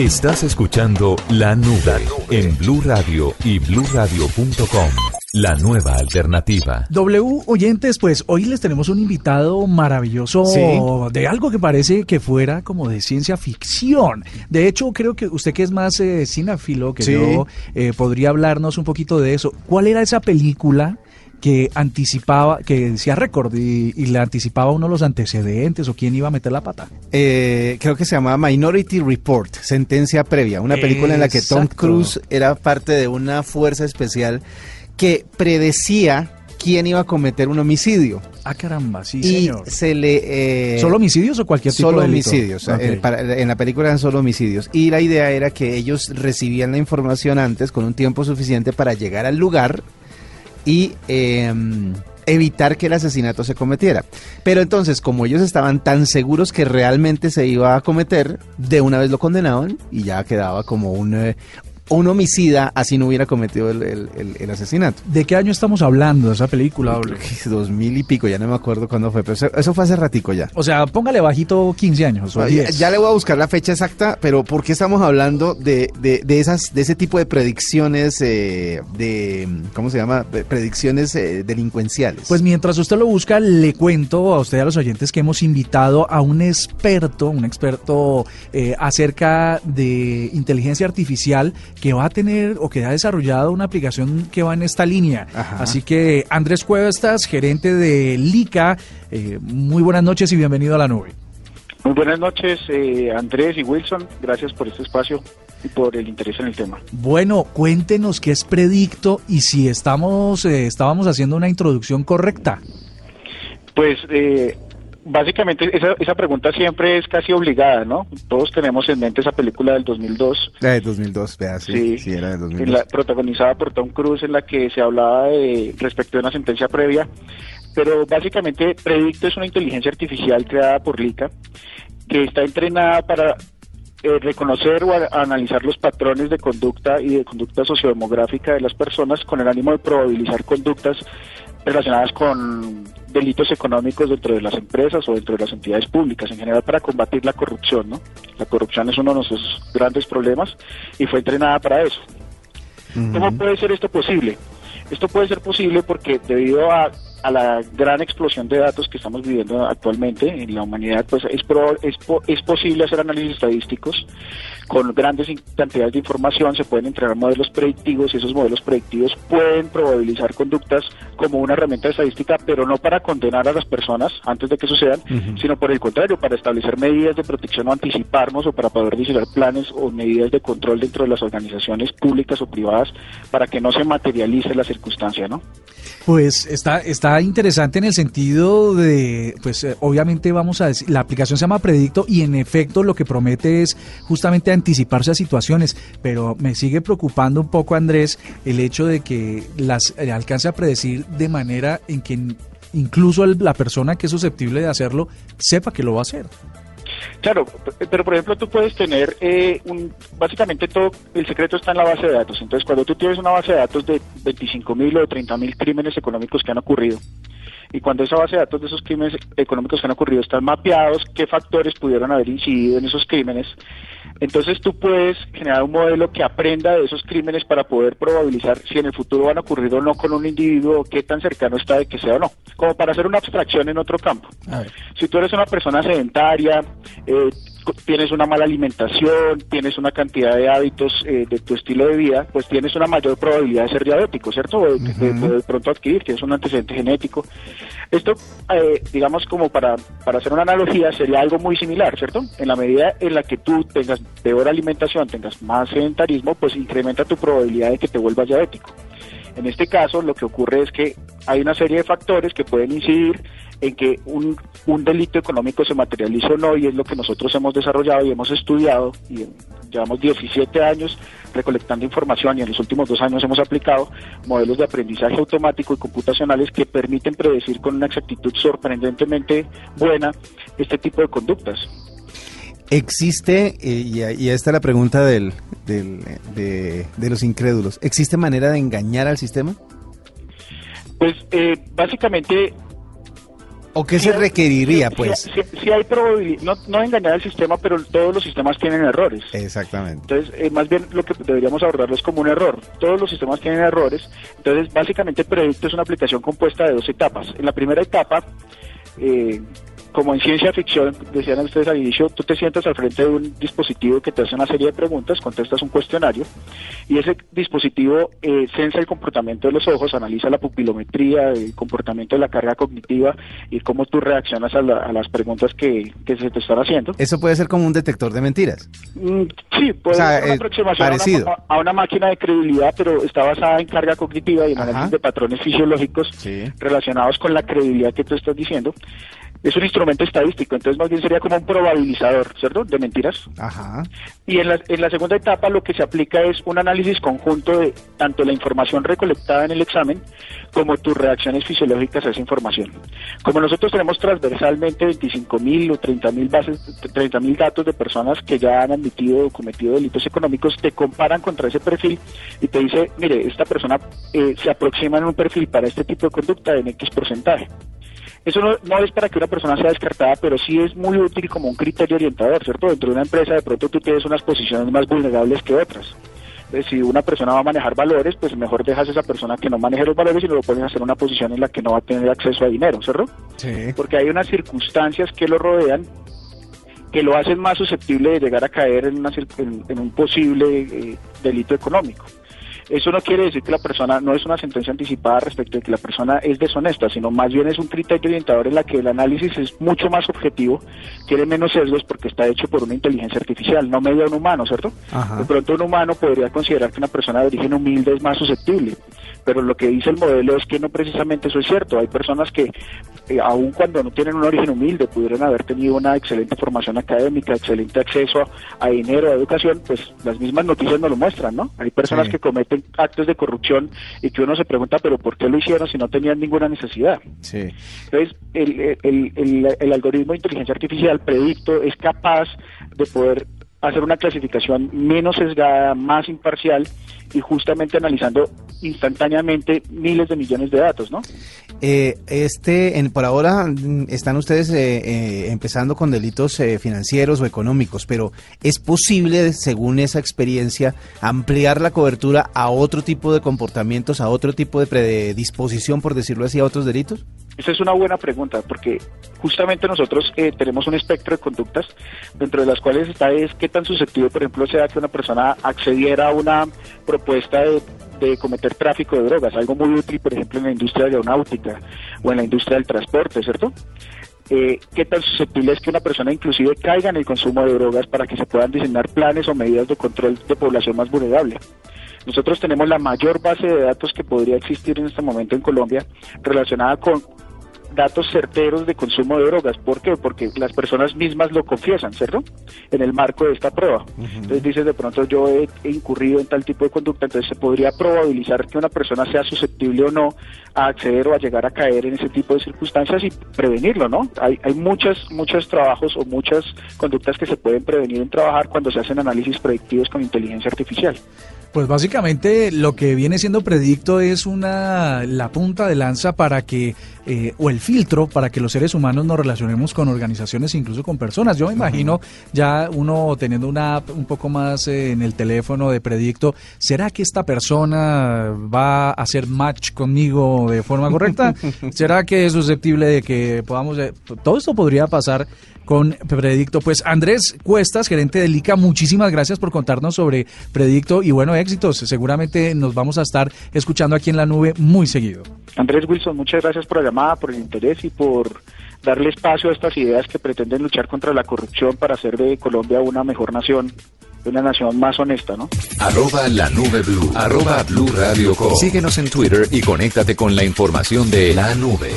Estás escuchando La Nube en Blue Radio y bluradio.com. La nueva alternativa. W oyentes, pues hoy les tenemos un invitado maravilloso de algo que parece que fuera como de ciencia ficción. De hecho, creo que usted que es más eh, cinéfilo que Sí. yo, eh, podría hablarnos un poquito de eso. ¿Cuál era esa película que anticipaba, que decía récord y, y le anticipaba uno los antecedentes o quién iba a meter la pata? Eh, creo que se llamaba Minority Report, Sentencia Previa, una película en la que Tom. Cruise era parte de una fuerza especial que predecía quién iba a cometer un homicidio. Ah, caramba, sí, y señor. se le... eh, ¿Solo homicidios o cualquier tipo Solo de delito? homicidios. En, para- en la película eran solo homicidios. Y la idea era que ellos recibían la información antes con un tiempo suficiente para llegar al lugar y eh, evitar que el asesinato se cometiera. Pero entonces, como ellos estaban tan seguros que realmente se iba a cometer, de una vez lo condenaban y ya quedaba como un, eh, un homicida, así no hubiera cometido el, el- el- el asesinato. ¿De qué año estamos hablando de esa película? Dos mil y pico, ya no me acuerdo cuándo fue, pero eso, eso fue hace ratico ya. O sea, póngale bajito 15 años o Ya, 10. ya le voy a buscar la fecha exacta, pero ¿por qué estamos hablando de, de, de esas, de ese tipo de predicciones, eh, de, ¿cómo se llama? Predicciones eh, delincuenciales. Pues mientras usted lo busca, le cuento a usted, a los oyentes, que hemos invitado a un experto, un experto eh, acerca de inteligencia artificial que va a tener o que ha desarrollado una aplicación que va en esta línea. Ajá. Así que Andrés Cuevas, gerente de LICA, eh, muy buenas noches y bienvenido a la nube. Muy buenas noches, eh, Andrés y Wilson. Gracias por este espacio y por el interés en el tema. Bueno, cuéntenos qué es Predicto y si estamos, eh, estábamos haciendo una introducción correcta. Pues eh, básicamente esa, esa pregunta siempre es casi obligada, ¿no? Todos tenemos en mente esa película del 2002. La de 2002, vea, sí, sí, era de en 2002. la- protagonizada por Tom Cruise, en la que se hablaba de respecto de una sentencia previa. Pero básicamente Predicto es una inteligencia artificial creada por LICA que está entrenada para eh, reconocer o a- analizar los patrones de conducta y de conducta sociodemográfica de las personas con el ánimo de probabilizar conductas relacionadas con delitos económicos dentro de las empresas o dentro de las entidades públicas, en general para combatir la corrupción, ¿no? La corrupción es uno de nuestros grandes problemas y fue entrenada para eso. ¿Cómo puede ser esto posible? Esto puede ser posible porque debido a, a la gran explosión de datos que estamos viviendo actualmente en la humanidad, pues es, proba- es, po- es posible hacer análisis estadísticos con grandes cantidades de información, se pueden entrenar modelos predictivos y esos modelos predictivos pueden probabilizar conductas como una herramienta de estadística, pero no para condenar a las personas antes de que sucedan, sino por el contrario, para establecer medidas de protección o anticiparnos o para poder diseñar planes o medidas de control dentro de las organizaciones públicas o privadas para que no se materialice la circunstancia, ¿no? Pues está, está interesante en el sentido de, pues eh, obviamente vamos a decir, la aplicación se llama Predicto y en efecto lo que promete es justamente anticiparse a situaciones, pero me sigue preocupando un poco Andrés el hecho de que las eh, alcance a predecir de manera en que incluso la persona que es susceptible de hacerlo sepa que lo va a hacer. Claro, pero por ejemplo tú puedes tener eh, un, básicamente todo, el secreto está en la base de datos. Entonces cuando tú tienes una base de datos de 25 mil o de 30 mil crímenes económicos que han ocurrido, y cuando esa base de datos de esos crímenes económicos que han ocurrido están mapeados, qué factores pudieron haber incidido en esos crímenes, entonces tú puedes generar un modelo que aprenda de esos crímenes para poder probabilizar si en el futuro van a ocurrir o no con un individuo, qué tan cercano está de que sea o no, como para hacer una abstracción en otro campo. Si tú eres una persona sedentaria, eh, tienes una mala alimentación, tienes una cantidad de hábitos eh, de tu estilo de vida, pues tienes una mayor probabilidad de ser diabético, ¿cierto? O de, de- de- de pronto adquirir, tienes un antecedente genético. Esto, eh, digamos, como para, para hacer una analogía, sería algo muy similar, ¿cierto? En la medida en la que tú tengas peor alimentación, tengas más sedentarismo, pues incrementa tu probabilidad de que te vuelvas diabético. En este caso, lo que ocurre es que hay una serie de factores que pueden incidir en que un, un delito económico se materialice o no, y es lo que nosotros hemos desarrollado y hemos estudiado, y llevamos 17 años recolectando información y en los últimos dos años hemos aplicado modelos de aprendizaje automático y computacionales que permiten predecir con una exactitud sorprendentemente buena este tipo de conductas. Existe, eh, y, y esta es la pregunta del, del, de, de los incrédulos, ¿existe manera de engañar al sistema? Pues eh, básicamente ¿O ¿O qué se requeriría, pues? Si, hay probabilidad, no, no engañar al sistema, pero todos los sistemas tienen errores. Exactamente. Entonces, eh, más bien lo que deberíamos abordarlo es como un error. Todos los sistemas tienen errores. Entonces, básicamente, Predicto es una aplicación compuesta de dos etapas. En la primera etapa, eh, como en ciencia ficción, decían ustedes al inicio, tú te sientas al frente de un dispositivo que te hace una serie de preguntas, contestas un cuestionario y ese dispositivo eh, sensa el comportamiento de los ojos, analiza la pupilometría, el comportamiento de la carga cognitiva y cómo tú reaccionas a, las preguntas que, se te están haciendo. ¿Eso puede ser como un detector de mentiras? Mm, sí, puede ser una aproximación A, una, máquina de credibilidad, pero está basada en carga cognitiva y en análisis de patrones fisiológicos relacionados con la credibilidad que tú estás diciendo es un instrumento estadístico, entonces más bien sería como un probabilizador, ¿cierto? De mentiras. Ajá. Y en la, en la segunda etapa lo que se aplica es un análisis conjunto de tanto la información recolectada en el examen como tus reacciones fisiológicas a esa información. Como nosotros tenemos transversalmente 25.000 o 30.000 bases, 30.000 datos de personas que ya han admitido o cometido delitos económicos, te comparan contra ese perfil y te dice, mire, esta persona eh, se aproxima en un perfil para este tipo de conducta en X porcentaje. Eso no, es para que una persona sea descartada, pero sí es muy útil como un criterio orientador, ¿cierto? Dentro de una empresa de pronto tú tienes unas posiciones más vulnerables que otras. Entonces, si una persona va a manejar valores, pues mejor dejas a esa persona que no maneje los valores y no lo pones a hacer una posición en la que no va a tener acceso a dinero, ¿cierto? Sí. Porque hay unas circunstancias que lo rodean que lo hacen más susceptible de llegar a caer en, en, un posible eh, delito económico. Eso no quiere decir que la persona no es una sentencia anticipada respecto de que la persona es deshonesta, sino más bien es un criterio orientador en la que el análisis es mucho más objetivo, tiene menos sesgos porque está hecho por una inteligencia artificial, no media un humano, ¿cierto? De pronto un humano podría considerar que una persona de origen humilde es más susceptible, pero lo que dice el modelo es que no precisamente eso es cierto. Hay personas que, eh, aun cuando no tienen un origen humilde, pudieron haber tenido una excelente formación académica, excelente acceso a, dinero, a educación, pues las mismas noticias nos lo muestran, ¿no? Hay personas que cometen actos de corrupción y que uno se pregunta, pero ¿por qué lo hicieron si no tenían ninguna necesidad? Sí. Entonces, el, el, el, el algoritmo de inteligencia artificial predicto es capaz de poder hacer una clasificación menos sesgada, más imparcial y justamente analizando instantáneamente miles de millones de datos, ¿no? Eh, este, en, por ahora mm, están ustedes eh, eh, empezando con delitos financieros o económicos, pero ¿es posible, según esa experiencia, ampliar la cobertura a otro tipo de comportamientos, a otro tipo de predisposición, por decirlo así, a otros delitos? Esa es una buena pregunta, porque justamente nosotros tenemos un espectro de conductas, dentro de las cuales está es qué tan susceptible, por ejemplo, sea que una persona accediera a una propuesta de de cometer tráfico de drogas, algo muy útil, por ejemplo, en la industria aeronáutica o en la industria del transporte, ¿cierto? Eh, ¿Qué tan susceptible es que una persona inclusive caiga en el consumo de drogas para que se puedan diseñar planes o medidas de control de población más vulnerable? Nosotros tenemos la mayor base de datos que podría existir en este momento en Colombia relacionada con datos certeros de consumo de drogas. ¿Por qué? Porque las personas mismas lo confiesan, ¿cierto? En el marco de esta prueba. Entonces dices, de pronto yo he, incurrido en tal tipo de conducta, entonces se podría probabilizar que una persona sea susceptible o no a acceder o a llegar a caer en ese tipo de circunstancias y prevenirlo, ¿no? Hay, hay muchas, muchos trabajos o muchas conductas que se pueden prevenir en trabajar cuando se hacen análisis predictivos con inteligencia artificial. Pues básicamente lo que viene siendo predicto es una la punta de lanza para que eh, o el filtro para que los seres humanos nos relacionemos con organizaciones, incluso con personas. Yo me imagino ya uno teniendo una app un poco más eh, en el teléfono de predicto, ¿será que esta persona va a hacer match conmigo de forma correcta? ¿Será que es susceptible de que podamos... Eh, todo esto podría pasar con Predicto. Pues Andrés Cuestas, gerente de Lica, muchísimas gracias por contarnos sobre Predicto y bueno, éxitos. Seguramente nos vamos a estar escuchando aquí en la nube muy seguido. Andrés Wilson, muchas gracias por la llamada, por el interés y por darle espacio a estas ideas que pretenden luchar contra la corrupción para hacer de Colombia una mejor nación una nación más honesta, ¿no? Arroba la nube blue, arroba blue radio Síguenos en Twitter y conéctate con la información de la nube.